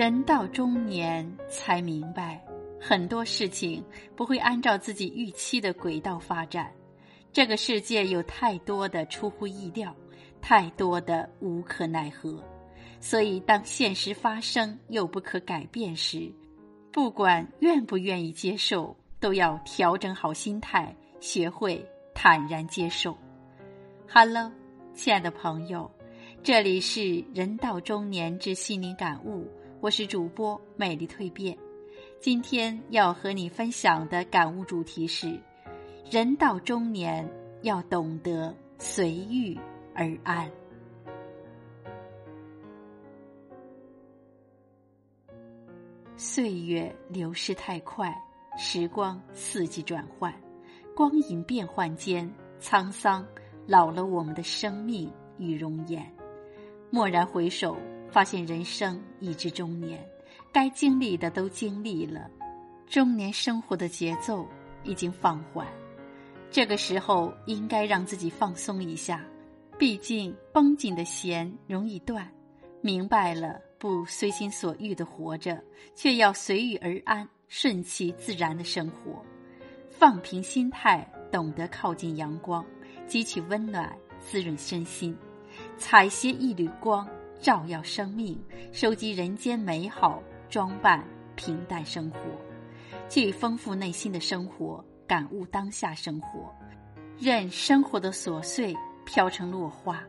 人到中年才明白，很多事情不会按照自己预期的轨道发展。这个世界有太多的出乎意料，太多的无可奈何。所以，当现实发生又不可改变时，不管愿不愿意接受，都要调整好心态，学会坦然接受。Hello，亲爱的朋友。这里是人到中年之心灵感悟，我是主播美丽蜕变。今天要和你分享的感悟主题是：人到中年要懂得随遇而安。岁月流逝太快，时光四季转换，光影变幻间，沧桑老了我们的生命与容颜。蓦然回首，发现人生已至中年，该经历的都经历了，中年生活的节奏已经放缓。这个时候应该让自己放松一下，毕竟绷紧的弦容易断。明白了，不随心所欲的活着，却要随遇而安，顺其自然的生活。放平心态，懂得靠近阳光，汲取温暖，滋润身心。采撷一缕光，照耀生命；收集人间美好，装扮平淡生活。去丰富内心的生活，感悟当下生活，任生活的琐碎飘成落花。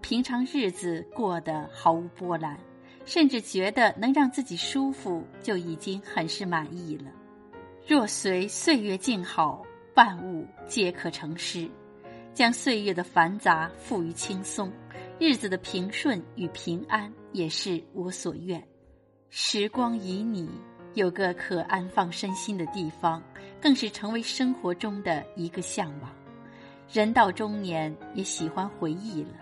平常日子过得毫无波澜，甚至觉得能让自己舒服就已经很是满意了。若随岁月静好，万物皆可成诗。将岁月的繁杂赋予轻松。日子的平顺与平安也是我所愿。时光旖旎，有个可安放身心的地方，更是成为生活中的一个向往。人到中年，也喜欢回忆了，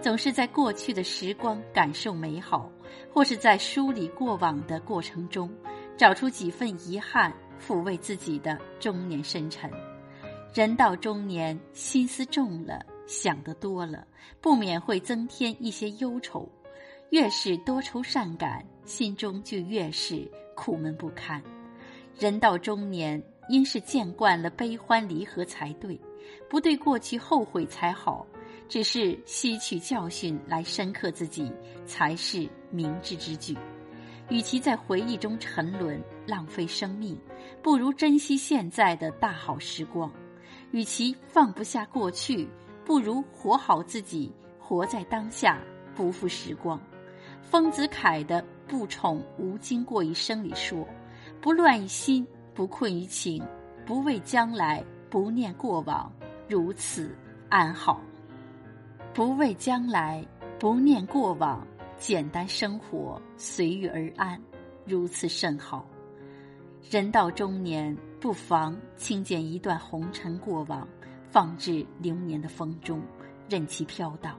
总是在过去的时光感受美好，或是在梳理过往的过程中，找出几份遗憾，抚慰自己的中年深沉。人到中年，心思重了。想得多了，不免会增添一些忧愁。越是多愁善感，心中就越是苦闷不堪。人到中年，应是见惯了悲欢离合才对，不对过去后悔才好。只是吸取教训来深刻自己，才是明智之举。与其在回忆中沉沦，浪费生命，不如珍惜现在的大好时光。与其放不下过去。不如活好自己，活在当下，不负时光。丰子恺的“不宠无惊过一生”里说：“不乱于心，不困于情，不畏将来，不念过往，如此安好。不畏将来，不念过往，简单生活，随遇而安，如此甚好。人到中年，不妨轻捡一段红尘过往。”放置流年的风中，任其飘荡；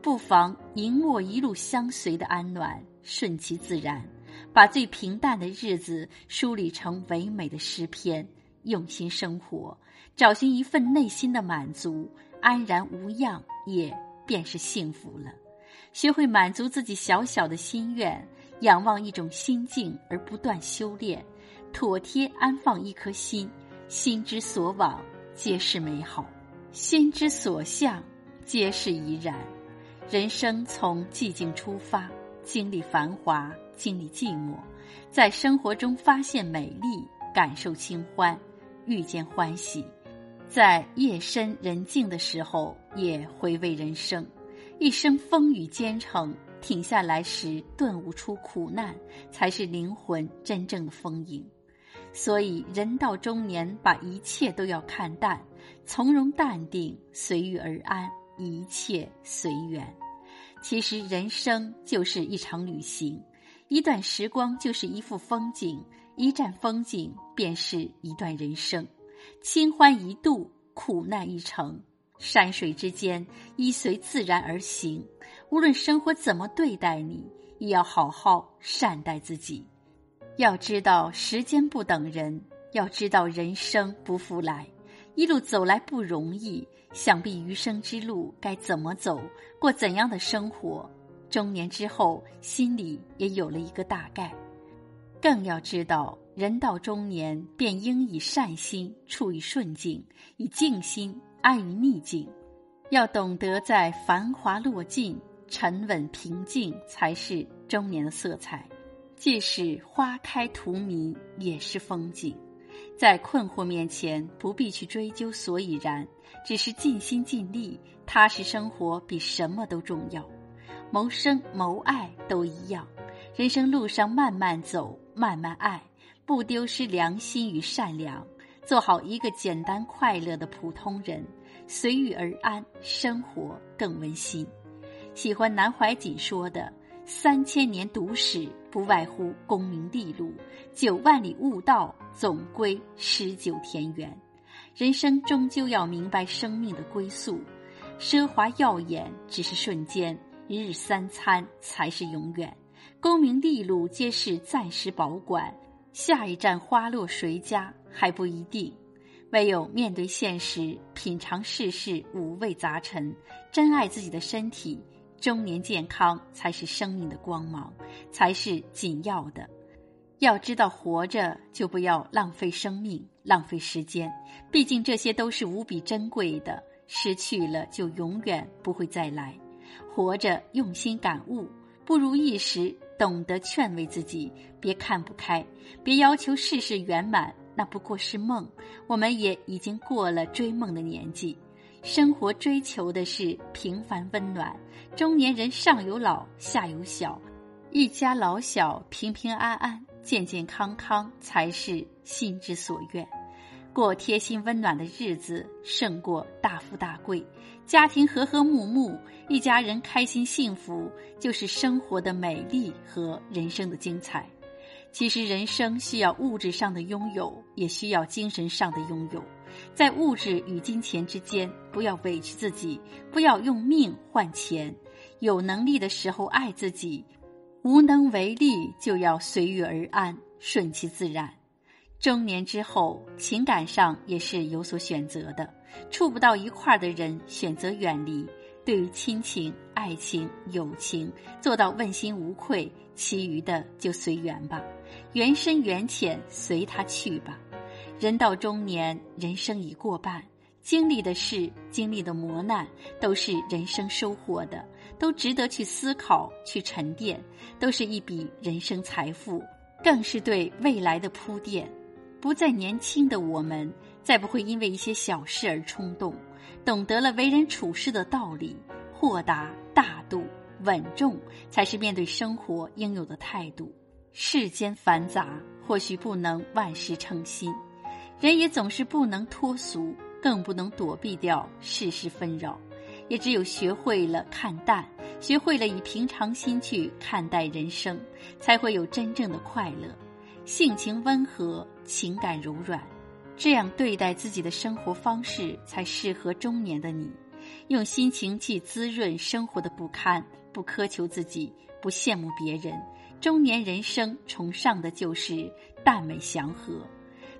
不妨迎握一路相随的安暖，顺其自然，把最平淡的日子梳理成唯美的诗篇。用心生活，找寻一份内心的满足，安然无恙，也便是幸福了。学会满足自己小小的心愿，仰望一种心境而不断修炼，妥帖安放一颗心，心之所往。皆是美好，心之所向，皆是怡然。人生从寂静出发，经历繁华，经历寂寞，在生活中发现美丽，感受清欢，遇见欢喜。在夜深人静的时候，也回味人生。一生风雨兼程，停下来时顿悟出苦难，才是灵魂真正的丰盈。所以，人到中年，把一切都要看淡，从容淡定，随遇而安，一切随缘。其实，人生就是一场旅行，一段时光就是一幅风景，一站风景便是一段人生。清欢一度，苦难一程，山水之间，依随自然而行。无论生活怎么对待你，也要好好善待自己。要知道时间不等人，要知道人生不复来，一路走来不容易，想必余生之路该怎么走，过怎样的生活，中年之后心里也有了一个大概。更要知道，人到中年便应以善心处于顺境，以静心安于逆境。要懂得在繁华落尽、沉稳平静，才是中年的色彩。即使花开荼蘼，也是风景。在困惑面前，不必去追究所以然，只是尽心尽力，踏实生活比什么都重要。谋生谋爱都一样，人生路上慢慢走，慢慢爱，不丢失良心与善良，做好一个简单快乐的普通人，随遇而安，生活更温馨。喜欢南怀瑾说的：“三千年读史，不外乎功名利禄；九万里悟道，总归诗酒田园。”人生终究要明白生命的归宿，奢华耀眼只是瞬间。一日三餐才是永远，功名利禄皆是暂时保管，下一站花落谁家还不一定。唯有面对现实，品尝世事五味杂陈，珍爱自己的身体，中年健康才是生命的光芒，才是紧要的。要知道，活着就不要浪费生命，浪费时间，毕竟这些都是无比珍贵的，失去了就永远不会再来。活着，用心感悟；不如意时，懂得劝慰自己，别看不开，别要求事事圆满，那不过是梦。我们也已经过了追梦的年纪，生活追求的是平凡温暖。中年人上有老，下有小，一家老小平平安安、健健康康才是心之所愿。过贴心温暖的日子，胜过大富大贵。家庭和和睦睦，一家人开心幸福，就是生活的美丽和人生的精彩。其实，人生需要物质上的拥有，也需要精神上的拥有。在物质与金钱之间，不要委屈自己，不要用命换钱。有能力的时候爱自己，无能为力就要随遇而安，顺其自然。中年之后，情感上也是有所选择的。处不到一块儿的人，选择远离；对于亲情、爱情、友情，做到问心无愧，其余的就随缘吧。缘深缘浅，随他去吧。人到中年，人生已过半，经历的事、经历的磨难，都是人生收获的，都值得去思考、去沉淀，都是一笔人生财富，更是对未来的铺垫。不再年轻的我们，再不会因为一些小事而冲动，懂得了为人处事的道理，豁达、大度、稳重，才是面对生活应有的态度。世间繁杂，或许不能万事称心，人也总是不能脱俗，更不能躲避掉世事纷扰。也只有学会了看淡，学会了以平常心去看待人生，才会有真正的快乐。性情温和，情感柔软，这样对待自己的生活方式才适合中年的你。用心情去滋润生活的不堪，不苛求自己，不羡慕别人。中年人生崇尚的就是淡美祥和。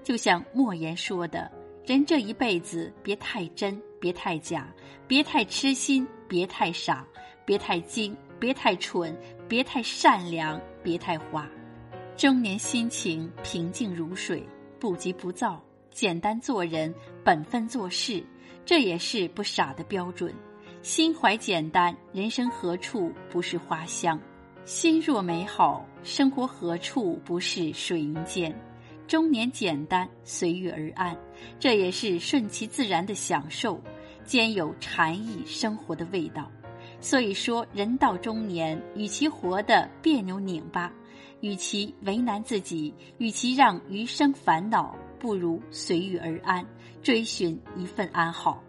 就像莫言说的：“人这一辈子，别太真，别太假，别太痴心，别太傻，别太精，别太蠢，别太善良，别太花。”中年心情平静如水，不急不躁，简单做人，本分做事，这也是不傻的标准。心怀简单，人生何处不是花香？心若美好，生活何处不是水云间？中年简单，随遇而安，这也是顺其自然的享受，兼有禅意生活的味道。所以说，人到中年，与其活得别扭拧巴。与其为难自己，与其让余生烦恼，不如随遇而安，追寻一份安好。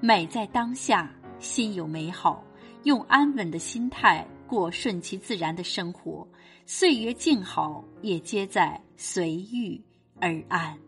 美在当下，心有美好，用安稳的心态过顺其自然的生活，岁月静好，也皆在随遇而安。